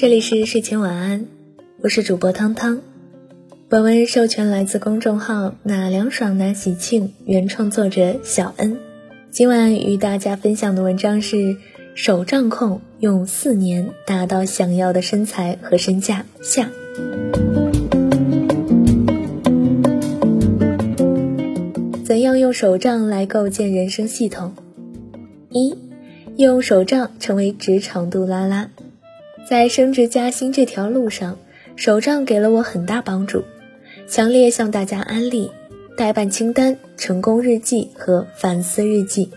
这里是睡前晚安，我是主播汤汤。本文授权来自公众号“哪凉爽哪喜庆”，原创作者小恩。今晚与大家分享的文章是：手账控用四年达到想要的身材和身价下。怎样用手账来构建人生系统？一，用手账成为职场杜拉拉。在升职加薪这条路上，手账给了我很大帮助。强烈向大家安利代办清单、成功日记和反思日记。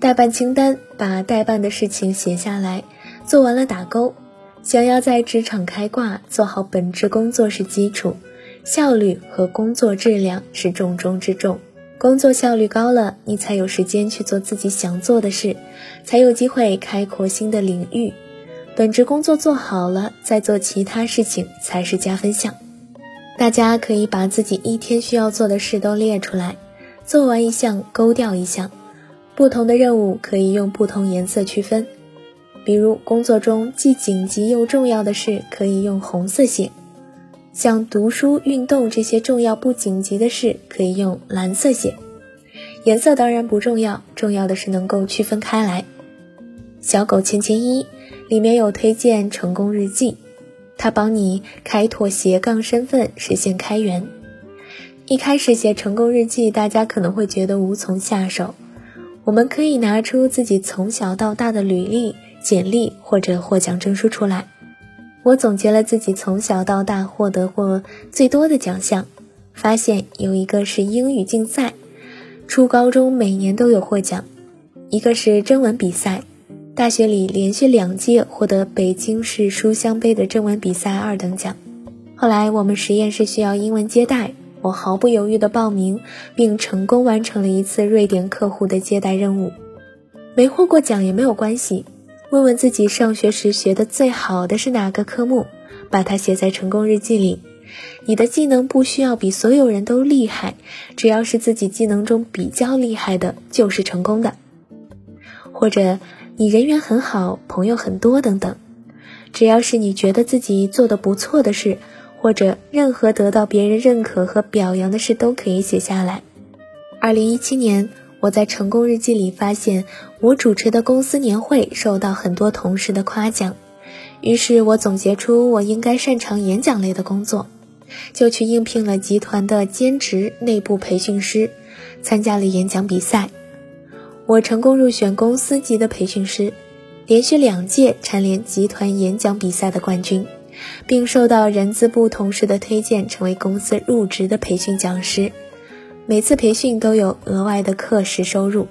代办清单，把代办的事情写下来，做完了打勾。想要在职场开挂，做好本职工作是基础，效率和工作质量是重中之重。工作效率高了，你才有时间去做自己想做的事，才有机会开阔新的领域。本职工作做好了，再做其他事情才是加分项。大家可以把自己一天需要做的事都列出来，做完一项勾掉一项。不同的任务可以用不同颜色区分，比如工作中既紧急又重要的事可以用红色写，像读书、运动这些重要不紧急的事可以用蓝色写。颜色当然不重要，重要的是能够区分开来。小狗千千一。里面有推荐成功日记，它帮你开拓斜杠身份，实现开源。一开始写成功日记，大家可能会觉得无从下手。我们可以拿出自己从小到大的履历、简历或者获奖证书出来。我总结了自己从小到大获得过最多的奖项，发现有一个是英语竞赛，初高中每年都有获奖；一个是征文比赛。大学里连续两届获得北京市书香杯的征文比赛二等奖。后来我们实验室需要英文接待，我毫不犹豫地报名，并成功完成了一次瑞典客户的接待任务。没获过奖也没有关系，问问自己上学时学的最好的是哪个科目，把它写在成功日记里。你的技能不需要比所有人都厉害，只要是自己技能中比较厉害的，就是成功的。或者。你人缘很好，朋友很多等等，只要是你觉得自己做的不错的事，或者任何得到别人认可和表扬的事，都可以写下来。二零一七年，我在成功日记里发现，我主持的公司年会受到很多同事的夸奖，于是我总结出我应该擅长演讲类的工作，就去应聘了集团的兼职内部培训师，参加了演讲比赛。我成功入选公司级的培训师，连续两届蝉联集团演讲比赛的冠军，并受到人资部同事的推荐，成为公司入职的培训讲师。每次培训都有额外的课时收入，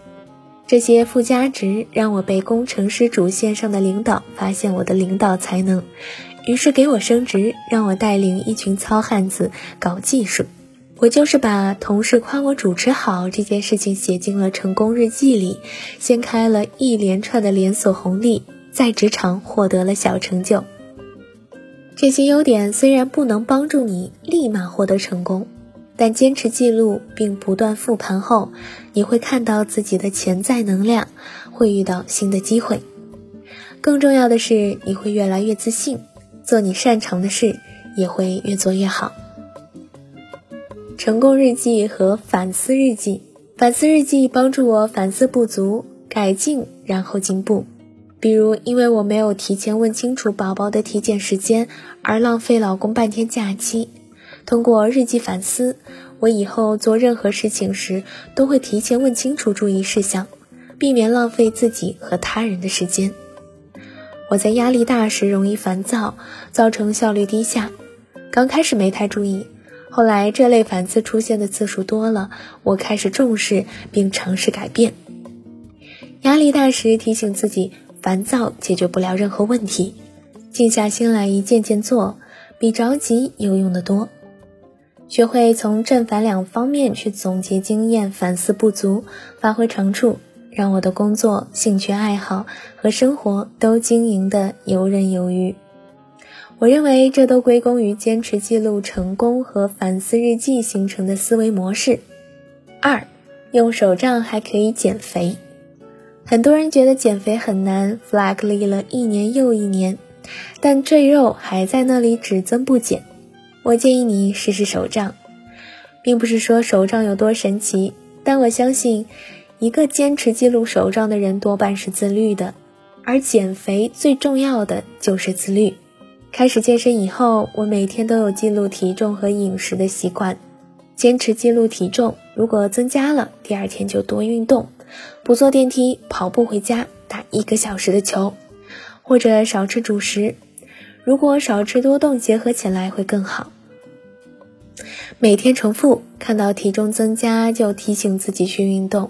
这些附加值让我被工程师主线上的领导发现我的领导才能，于是给我升职，让我带领一群糙汉子搞技术。我就是把同事夸我主持好这件事情写进了成功日记里，掀开了一连串的连锁红利，在职场获得了小成就。这些优点虽然不能帮助你立马获得成功，但坚持记录并不断复盘后，你会看到自己的潜在能量，会遇到新的机会。更重要的是，你会越来越自信，做你擅长的事也会越做越好。成功日记和反思日记，反思日记帮助我反思不足、改进，然后进步。比如，因为我没有提前问清楚宝宝的体检时间，而浪费老公半天假期。通过日记反思，我以后做任何事情时都会提前问清楚注意事项，避免浪费自己和他人的时间。我在压力大时容易烦躁，造成效率低下。刚开始没太注意。后来这类反思出现的次数多了，我开始重视并尝试改变。压力大时提醒自己，烦躁解决不了任何问题，静下心来一件件做，比着急有用的多。学会从正反两方面去总结经验，反思不足，发挥长处，让我的工作、兴趣爱好和生活都经营的游刃有余。我认为这都归功于坚持记录成功和反思日记形成的思维模式。二，用手账还可以减肥。很多人觉得减肥很难，flag 立了一年又一年，但赘肉还在那里只增不减。我建议你试试手账，并不是说手账有多神奇，但我相信，一个坚持记录手账的人多半是自律的，而减肥最重要的就是自律。开始健身以后，我每天都有记录体重和饮食的习惯，坚持记录体重，如果增加了，第二天就多运动，不坐电梯，跑步回家，打一个小时的球，或者少吃主食，如果少吃多动结合起来会更好。每天重复，看到体重增加就提醒自己去运动，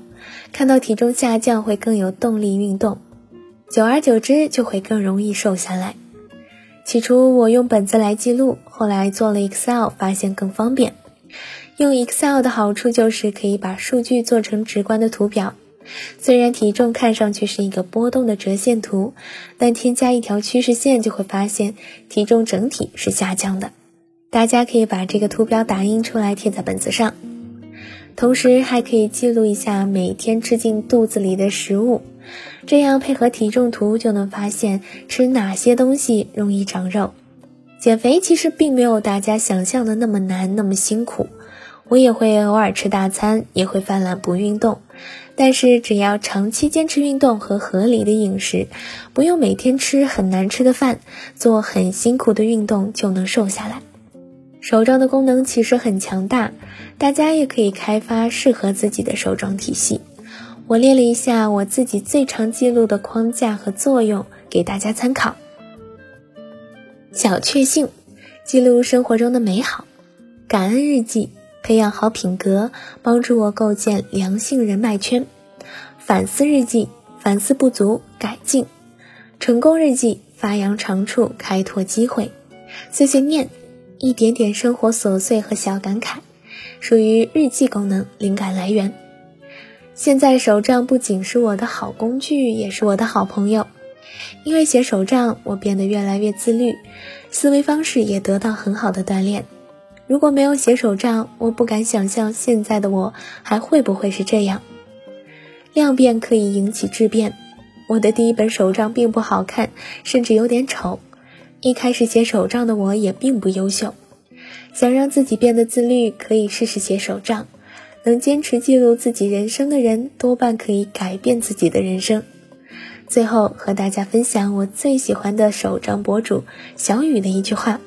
看到体重下降会更有动力运动，久而久之就会更容易瘦下来。起初我用本子来记录，后来做了 Excel，发现更方便。用 Excel 的好处就是可以把数据做成直观的图表，虽然体重看上去是一个波动的折线图，但添加一条趋势线就会发现体重整体是下降的。大家可以把这个图表打印出来贴在本子上，同时还可以记录一下每天吃进肚子里的食物，这样配合体重图就能发现吃哪些东西容易长肉。减肥其实并没有大家想象的那么难，那么辛苦。我也会偶尔吃大餐，也会犯懒不运动，但是只要长期坚持运动和合理的饮食，不用每天吃很难吃的饭，做很辛苦的运动，就能瘦下来。手账的功能其实很强大，大家也可以开发适合自己的手账体系。我列了一下我自己最常记录的框架和作用，给大家参考。小确幸，记录生活中的美好；感恩日记，培养好品格，帮助我构建良性人脉圈；反思日记，反思不足，改进；成功日记，发扬长处，开拓机会；碎碎念。一点点生活琐碎和小感慨，属于日记功能灵感来源。现在手账不仅是我的好工具，也是我的好朋友。因为写手账，我变得越来越自律，思维方式也得到很好的锻炼。如果没有写手账，我不敢想象现在的我还会不会是这样。量变可以引起质变。我的第一本手账并不好看，甚至有点丑。一开始写手账的我也并不优秀，想让自己变得自律，可以试试写手账。能坚持记录自己人生的人，多半可以改变自己的人生。最后和大家分享我最喜欢的手账博主小雨的一句话：“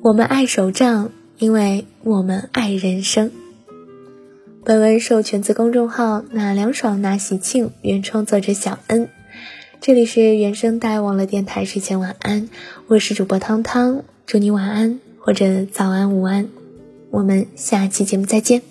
我们爱手账，因为我们爱人生。”本文授权自公众号“哪凉爽哪喜庆”，原创作者小恩。这里是原声带网络电台，睡前晚安，我是主播汤汤，祝你晚安或者早安午安，我们下期节目再见。